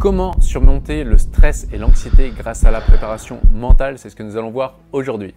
Comment surmonter le stress et l'anxiété grâce à la préparation mentale C'est ce que nous allons voir aujourd'hui.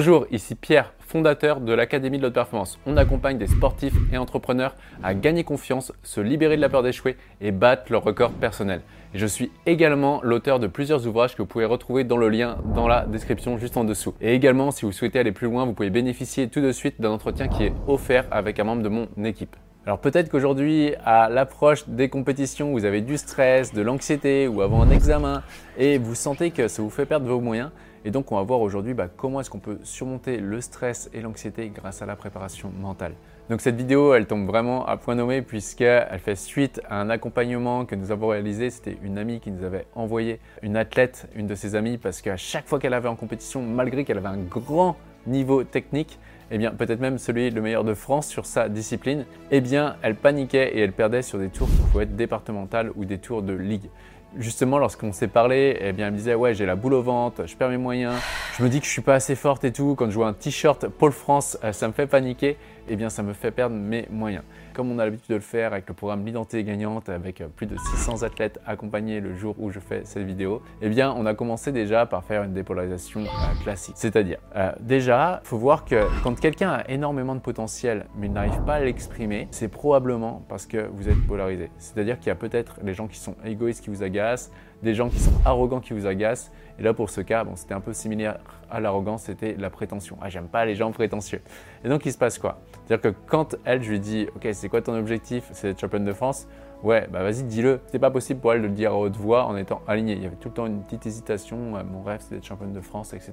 Bonjour, ici Pierre, fondateur de l'Académie de l'Haute Performance. On accompagne des sportifs et entrepreneurs à gagner confiance, se libérer de la peur d'échouer et battre leur record personnel. je suis également l'auteur de plusieurs ouvrages que vous pouvez retrouver dans le lien dans la description juste en dessous. Et également, si vous souhaitez aller plus loin, vous pouvez bénéficier tout de suite d'un entretien qui est offert avec un membre de mon équipe. Alors peut-être qu'aujourd'hui, à l'approche des compétitions, vous avez du stress, de l'anxiété ou avant un examen et vous sentez que ça vous fait perdre vos moyens. Et donc, on va voir aujourd'hui bah, comment est-ce qu'on peut surmonter le stress et l'anxiété grâce à la préparation mentale. Donc cette vidéo, elle tombe vraiment à point nommé puisqu'elle fait suite à un accompagnement que nous avons réalisé. C'était une amie qui nous avait envoyé une athlète, une de ses amies, parce qu'à chaque fois qu'elle avait en compétition, malgré qu'elle avait un grand niveau technique, eh bien peut-être même celui le meilleur de France sur sa discipline, eh bien elle paniquait et elle perdait sur des tours qui pouvaient être départementales ou des tours de ligue justement, lorsqu'on s'est parlé, eh bien, elle me disait Ouais, j'ai la boule au ventre, je perds mes moyens, je me dis que je suis pas assez forte et tout. Quand je vois un t-shirt Pôle France, euh, ça me fait paniquer eh bien ça me fait perdre mes moyens. Comme on a l'habitude de le faire avec le programme L'identité gagnante, avec euh, plus de 600 athlètes accompagnés le jour où je fais cette vidéo, eh bien on a commencé déjà par faire une dépolarisation euh, classique. C'est-à-dire, euh, déjà, faut voir que quand quelqu'un a énormément de potentiel mais n'arrive pas à l'exprimer, c'est probablement parce que vous êtes polarisé. C'est-à-dire qu'il y a peut-être les gens qui sont égoïstes qui vous agacent, des gens qui sont arrogants qui vous agacent. Et là, pour ce cas, bon, c'était un peu similaire à l'arrogance, c'était la prétention. Ah, j'aime pas les gens prétentieux. Et donc, il se passe quoi? C'est-à-dire que quand elle, je lui dis, OK, c'est quoi ton objectif C'est d'être championne de France? Ouais, bah vas-y, dis-le. C'est pas possible pour elle de le dire à haute voix en étant alignée. Il y avait tout le temps une petite hésitation. Mon rêve, c'est d'être championne de France, etc.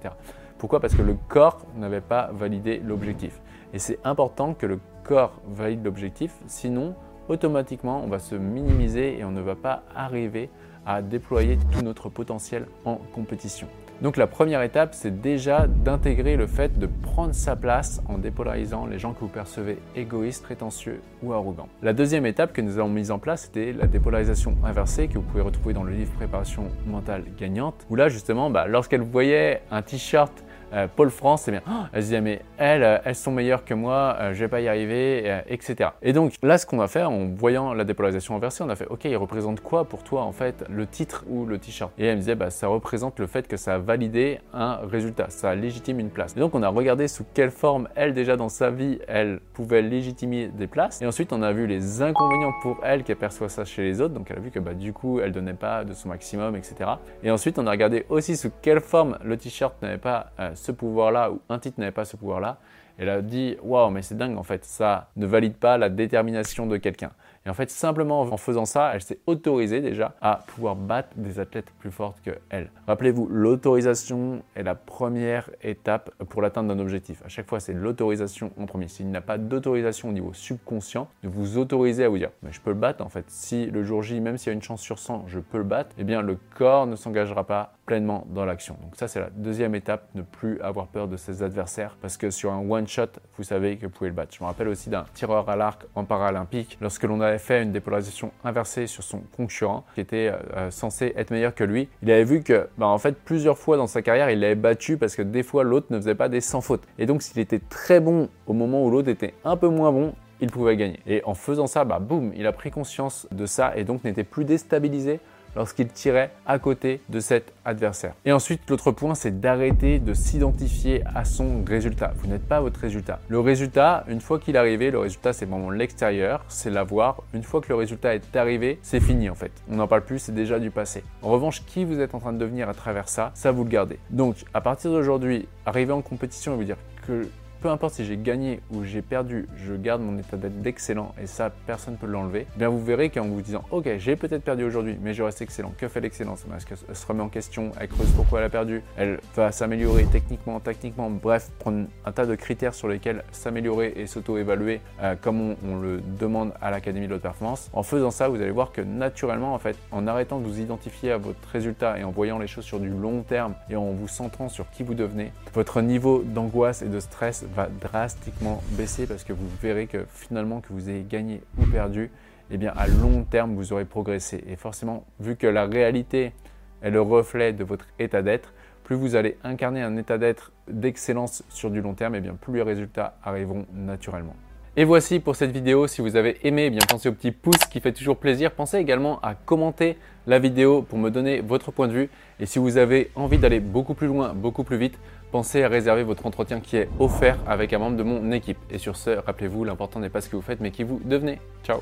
Pourquoi? Parce que le corps n'avait pas validé l'objectif. Et c'est important que le corps valide l'objectif, sinon, automatiquement, on va se minimiser et on ne va pas arriver à déployer tout notre potentiel en compétition. Donc la première étape, c'est déjà d'intégrer le fait de prendre sa place en dépolarisant les gens que vous percevez égoïstes, prétentieux ou arrogants. La deuxième étape que nous avons mise en place, c'était la dépolarisation inversée que vous pouvez retrouver dans le livre Préparation mentale gagnante, où là justement, bah, lorsqu'elle voyait un t-shirt euh, Paul France, c'est bien. Oh, elle disait, mais elles, euh, elles sont meilleures que moi, euh, je vais pas y arriver, etc. Et donc là, ce qu'on va faire en voyant la dépolarisation inversée, on a fait, ok, il représente quoi pour toi en fait le titre ou le t-shirt? Et elle me disait, bah, ça représente le fait que ça a validé un résultat, ça légitime une place. Et donc on a regardé sous quelle forme elle déjà dans sa vie, elle pouvait légitimer des places. Et ensuite on a vu les inconvénients pour elle qu'elle perçoit ça chez les autres. Donc elle a vu que bah, du coup elle donnait pas de son maximum, etc. Et ensuite on a regardé aussi sous quelle forme le t-shirt n'avait pas ce pouvoir-là ou un titre n'avait pas ce pouvoir-là, elle a dit waouh, mais c'est dingue en fait, ça ne valide pas la détermination de quelqu'un. Et en fait, simplement en faisant ça, elle s'est autorisée déjà à pouvoir battre des athlètes plus fortes que elle. Rappelez-vous, l'autorisation est la première étape pour l'atteinte d'un objectif. À chaque fois, c'est l'autorisation en premier. S'il n'y a pas d'autorisation au niveau subconscient, de vous autoriser à vous dire, mais je peux le battre en fait. Si le jour J, même s'il y a une chance sur 100, je peux le battre, eh bien le corps ne s'engagera pas pleinement dans l'action. Donc ça, c'est la deuxième étape, ne plus avoir peur de ses adversaires, parce que sur un one-shot, vous savez que vous pouvez le battre. Je me rappelle aussi d'un tireur à l'arc en paralympique, lorsque l'on avait fait une dépolarisation inversée sur son concurrent, qui était euh, euh, censé être meilleur que lui. Il avait vu que, bah, en fait, plusieurs fois dans sa carrière, il l'avait battu parce que des fois, l'autre ne faisait pas des sans fautes. Et donc, s'il était très bon au moment où l'autre était un peu moins bon, il pouvait gagner. Et en faisant ça, bah, boum, il a pris conscience de ça et donc n'était plus déstabilisé lorsqu'il tirait à côté de cet adversaire. Et ensuite, l'autre point, c'est d'arrêter de s'identifier à son résultat. Vous n'êtes pas votre résultat. Le résultat, une fois qu'il est arrivé, le résultat, c'est vraiment l'extérieur, c'est l'avoir. Une fois que le résultat est arrivé, c'est fini en fait. On n'en parle plus, c'est déjà du passé. En revanche, qui vous êtes en train de devenir à travers ça, ça vous le gardez. Donc, à partir d'aujourd'hui, arriver en compétition et vous dire que peu importe si j'ai gagné ou j'ai perdu, je garde mon état d'être d'excellent et ça, personne ne peut l'enlever. Eh bien, vous verrez qu'en vous disant, ok, j'ai peut-être perdu aujourd'hui, mais je reste excellent. Que fait l'excellence? Est-ce qu'elle se remet en question? Elle creuse pourquoi elle a perdu? Elle va s'améliorer techniquement, tactiquement, bref, prendre un tas de critères sur lesquels s'améliorer et s'auto-évaluer euh, comme on, on, le demande à l'Académie de haute performance. En faisant ça, vous allez voir que naturellement, en fait, en arrêtant de vous identifier à votre résultat et en voyant les choses sur du long terme et en vous centrant sur qui vous devenez, votre niveau d'angoisse et de stress va drastiquement baisser parce que vous verrez que finalement que vous ayez gagné ou perdu, eh bien à long terme vous aurez progressé. Et forcément, vu que la réalité est le reflet de votre état d'être, plus vous allez incarner un état d'être d'excellence sur du long terme, et eh bien plus les résultats arriveront naturellement. Et voici pour cette vidéo. Si vous avez aimé, eh bien pensez au petit pouce qui fait toujours plaisir. Pensez également à commenter la vidéo pour me donner votre point de vue. Et si vous avez envie d'aller beaucoup plus loin, beaucoup plus vite, pensez à réserver votre entretien qui est offert avec un membre de mon équipe. Et sur ce, rappelez-vous, l'important n'est pas ce que vous faites, mais qui vous devenez. Ciao